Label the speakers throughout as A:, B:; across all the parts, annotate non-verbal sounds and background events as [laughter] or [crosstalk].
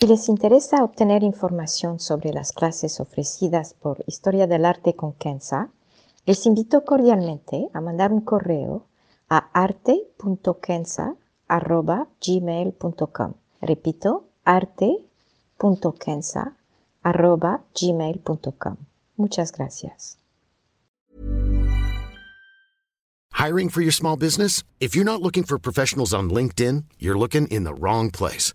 A: Si les interesa obtener información sobre las clases ofrecidas por Historia del Arte con Kenza, les invito cordialmente a mandar un correo a arte.kenza.gmail.com. Repito, arte.kenza.gmail.com. Muchas gracias.
B: Hiring for your small business? If you're not looking for professionals on LinkedIn, you're looking in the wrong place.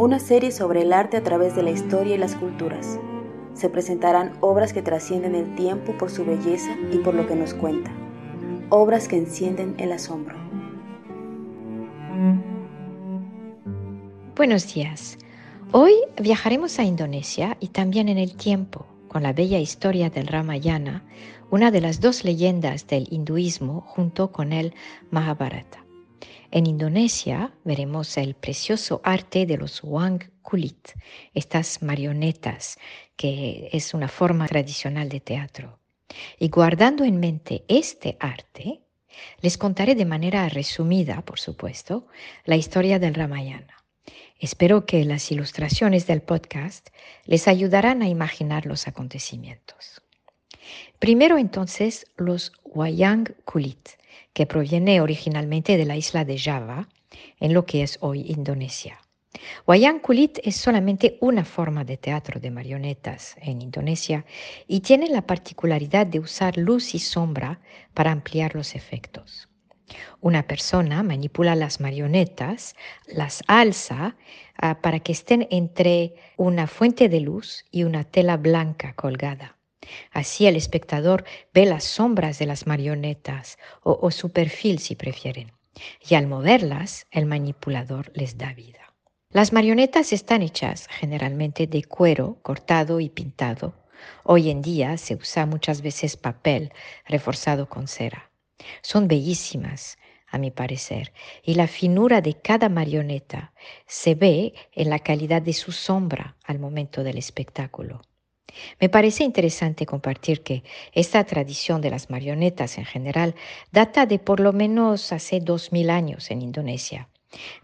C: Una serie sobre el arte a través de la historia y las culturas. Se presentarán obras que trascienden el tiempo por su belleza y por lo que nos cuenta. Obras que encienden el asombro.
A: Buenos días. Hoy viajaremos a Indonesia y también en el tiempo con la bella historia del Ramayana, una de las dos leyendas del hinduismo junto con el Mahabharata. En Indonesia veremos el precioso arte de los wang kulit, estas marionetas, que es una forma tradicional de teatro. Y guardando en mente este arte, les contaré de manera resumida, por supuesto, la historia del Ramayana. Espero que las ilustraciones del podcast les ayudarán a imaginar los acontecimientos. Primero entonces los Wayang Kulit, que proviene originalmente de la isla de Java, en lo que es hoy Indonesia. Wayang Kulit es solamente una forma de teatro de marionetas en Indonesia y tiene la particularidad de usar luz y sombra para ampliar los efectos. Una persona manipula las marionetas, las alza ah, para que estén entre una fuente de luz y una tela blanca colgada. Así el espectador ve las sombras de las marionetas o, su perfil si prefieren. Y al moverlas, el manipulador les da vida. Las marionetas están hechas generalmente de cuero cortado y pintado. Hoy en día se usa muchas veces papel reforzado con cera. Son bellísimas, a mi parecer, y la finura de cada marioneta se ve en la calidad de su sombra al momento del espectáculo. Me parece interesante compartir que esta tradición de las marionetas en general data de por lo menos hace dos mil años en Indonesia,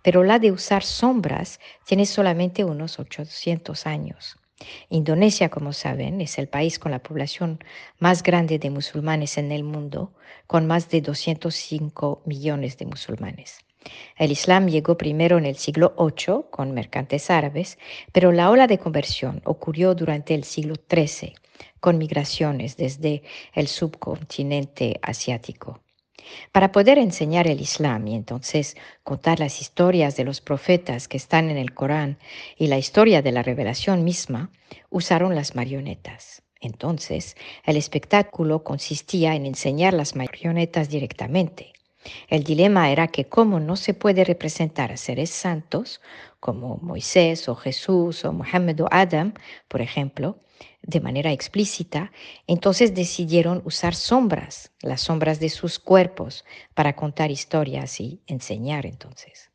A: pero la de usar sombras tiene solamente unos 800 años. Indonesia, como saben, es el país con la población más grande de musulmanes en el mundo, con más de 205 millones de musulmanes. El Islam llegó primero en el siglo VIII con mercantes árabes, pero la ola de conversión ocurrió durante el siglo XIII con migraciones desde el subcontinente asiático. Para poder enseñar el Islam y entonces contar las historias de los profetas que están en el Corán y la historia de la revelación misma, usaron las marionetas. Entonces, el espectáculo consistía en enseñar las marionetas directamente. El dilema era que como no se puede representar a seres santos, como Moisés o Jesús o Mohammed o Adam, por ejemplo, de manera explícita, entonces decidieron usar sombras, las sombras de sus cuerpos, para contar historias y enseñar entonces.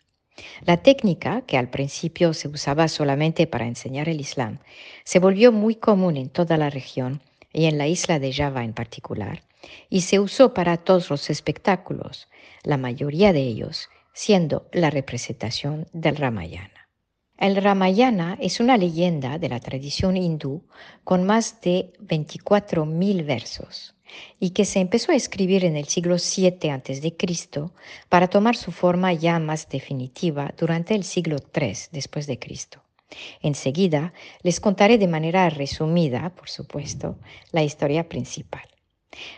A: La técnica, que al principio se usaba solamente para enseñar el Islam, se volvió muy común en toda la región y en la isla de Java en particular, y se usó para todos los espectáculos, la mayoría de ellos siendo la representación del Ramayana. El Ramayana es una leyenda de la tradición hindú con más de 24.000 versos y que se empezó a escribir en el siglo VII a.C. para tomar su forma ya más definitiva durante el siglo III después de Cristo. Enseguida les contaré de manera resumida, por supuesto, la historia principal.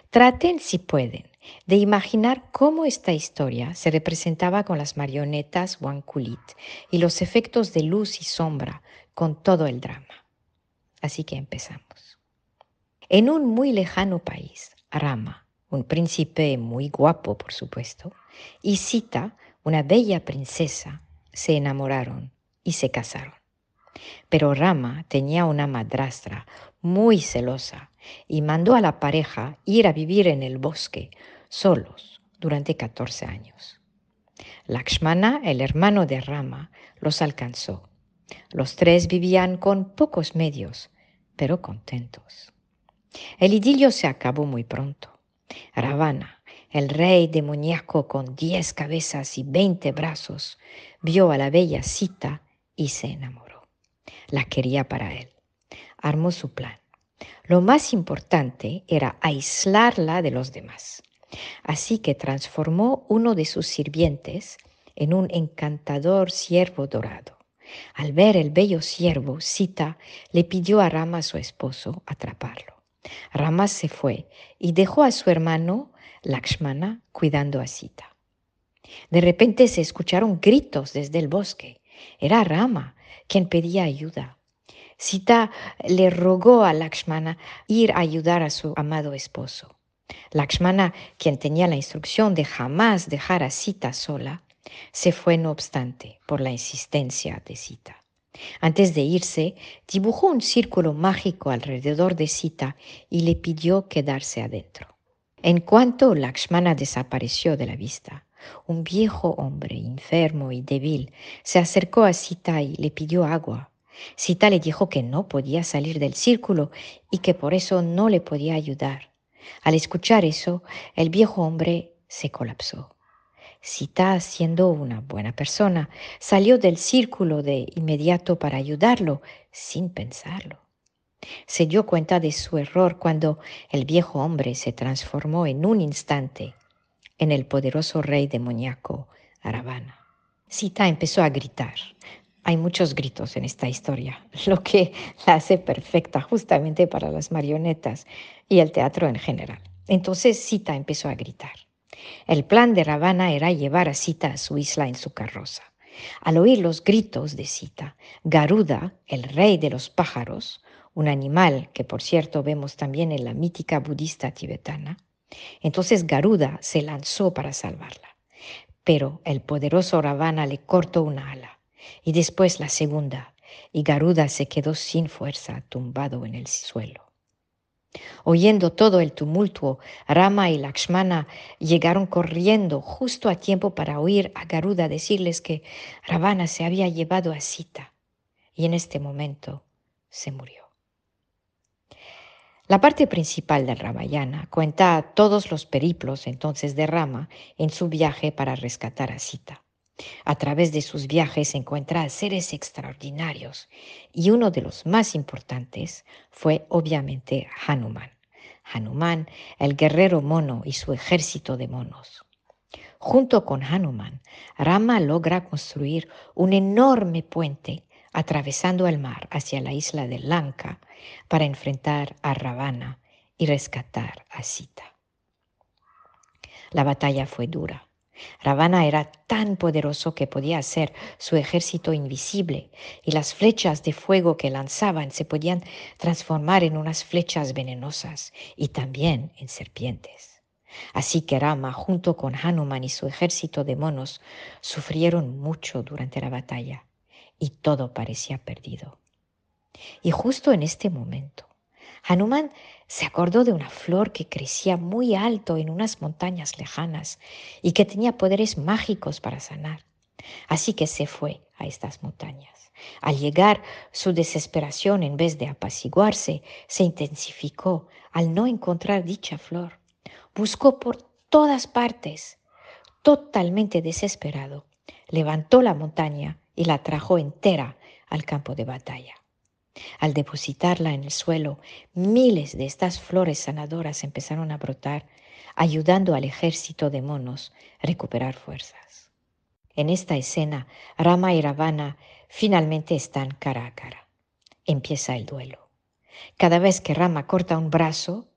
A: Traten, si pueden, de imaginar cómo esta historia se representaba con las marionetas Wankulit y los efectos de luz y sombra con todo el drama. Así que empezamos. En un muy lejano país, Rama, un príncipe muy guapo, por supuesto, y Sita, una bella princesa, se enamoraron y se casaron. Pero Rama tenía una madrastra muy celosa y mandó a la pareja ir a vivir en el bosque solos durante 14 años. Lakshmana, el hermano de Rama, los alcanzó. Los tres vivían con pocos medios, pero contentos. El idilio se acabó muy pronto. Ravana, el rey demoníaco con diez cabezas y veinte brazos, vio a la bella Sita y se enamoró. La quería para él. Armó su plan. Lo más importante era aislarla de los demás. Así que transformó uno de sus sirvientes en un encantador ciervo dorado. Al ver el bello ciervo, Sita le pidió a Rama, su esposo, atraparlo. Rama se fue y dejó a su hermano Lakshmana cuidando a Sita. De repente se escucharon gritos desde el bosque. Era Rama quien pedía ayuda. Sita le rogó a Lakshmana ir a ayudar a su amado esposo. Lakshmana, quien tenía la instrucción de jamás dejar a Sita sola, se fue no obstante por la insistencia de Sita. Antes de irse, dibujó un círculo mágico alrededor de Sita y le pidió quedarse adentro. En cuanto Lakshmana desapareció de la vista, un viejo hombre enfermo y débil se acercó a Sita y le pidió agua. Sita le dijo que no podía salir del círculo y que por eso no le podía ayudar. Al escuchar eso, el viejo hombre se colapsó. Sita, siendo una buena persona, salió del círculo de inmediato para ayudarlo, sin pensarlo. Se dio cuenta de su error cuando el viejo hombre se transformó en un instante en el poderoso rey demoníaco Aravana. Sita empezó a gritar. Hay muchos gritos en esta historia, [laughs] lo que la hace perfecta justamente para las marionetas y el teatro en general. Entonces Sita empezó a gritar. El plan de Ravana era llevar a Sita a su isla en su carroza. Al oír los gritos de Sita, Garuda, el rey de los pájaros, un animal que por cierto vemos también en la mítica budista tibetana, entonces Garuda se lanzó para salvarla. Pero el poderoso Ravana le cortó una ala y después la segunda, y Garuda se quedó sin fuerza tumbado en el suelo. Oyendo todo el tumulto, Rama y Lakshmana llegaron corriendo justo a tiempo para oír a Garuda decirles que Ravana se había llevado a Sita y en este momento se murió. La parte principal del Ramayana cuenta todos los periplos entonces de Rama en su viaje para rescatar a Sita. A través de sus viajes encuentra a seres extraordinarios y uno de los más importantes fue obviamente Hanuman. Hanuman, el guerrero mono y su ejército de monos. Junto con Hanuman, Rama logra construir un enorme puente atravesando el mar hacia la isla de Lanka para enfrentar a Ravana y rescatar a Sita. La batalla fue dura. Ravana era tan poderoso que podía hacer su ejército invisible y las flechas de fuego que lanzaban se podían transformar en unas flechas venenosas y también en serpientes. Así que Rama, junto con Hanuman y su ejército de monos, sufrieron mucho durante la batalla y todo parecía perdido. Y justo en este momento, Hanuman se acordó de una flor que crecía muy alto en unas montañas lejanas y que tenía poderes mágicos para sanar. Así que se fue a estas montañas. Al llegar, su desesperación, en vez de apaciguarse, se intensificó al no encontrar dicha flor. Buscó por todas partes. Totalmente desesperado, levantó la montaña y la trajo entera al campo de batalla. Al depositarla en el suelo, miles de estas flores sanadoras empezaron a brotar, ayudando al ejército de monos a recuperar fuerzas. En esta escena, Rama y Ravana finalmente están cara a cara. Empieza el duelo. Cada vez que Rama corta un brazo,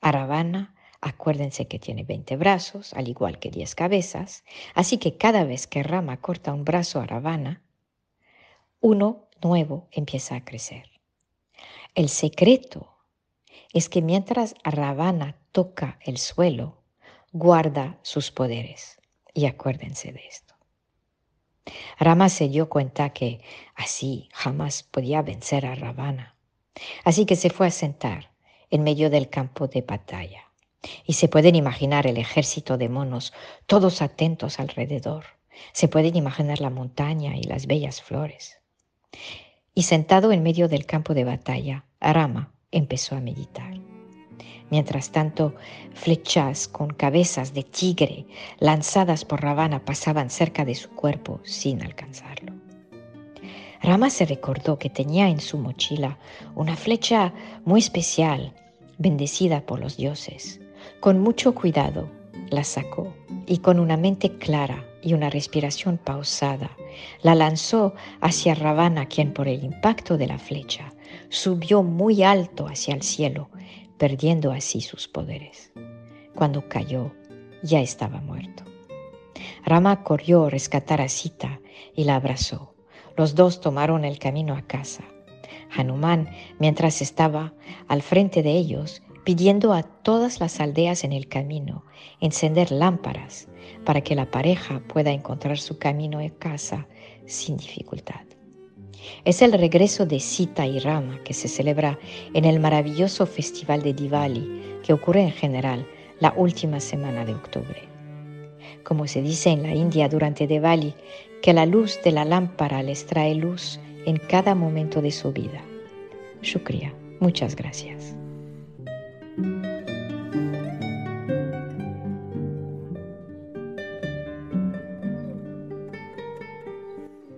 A: a Ravana, acuérdense que tiene 20 brazos, al igual que 10 cabezas, así que cada vez que Rama corta un brazo a Ravana, uno nuevo empieza a crecer. El secreto es que mientras Ravana toca el suelo, guarda sus poderes. Y acuérdense de esto. Rama se dio cuenta que así jamás podía vencer a Ravana. Así que se fue a sentar en medio del campo de batalla. Y se pueden imaginar el ejército de monos, todos atentos alrededor. Se pueden imaginar la montaña y las bellas flores. Y sentado en medio del campo de batalla, Rama empezó a meditar. Mientras tanto, flechas con cabezas de tigre lanzadas por Ravana pasaban cerca de su cuerpo sin alcanzarlo. Rama se recordó que tenía en su mochila una flecha muy especial, bendecida por los dioses. Con mucho cuidado la sacó y con una mente clara y una respiración pausada la lanzó hacia Ravana, quien por el impacto de la flecha subió muy alto hacia el cielo, perdiendo así sus poderes. Cuando cayó, ya estaba muerto. Rama corrió a rescatar a Sita y la abrazó. Los dos tomaron el camino a casa. Hanuman, mientras estaba al frente de ellos, pidiendo a todas las aldeas en el camino encender lámparas para que la pareja pueda encontrar su camino a casa sin dificultad. Es el regreso de Sita y Rama que se celebra en el maravilloso festival de Diwali que ocurre en general la última semana de octubre. Como se dice en la India durante Diwali, que la luz de la lámpara les trae luz en cada momento de su vida. Shukriya, muchas gracias.